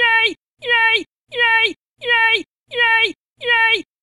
Yay!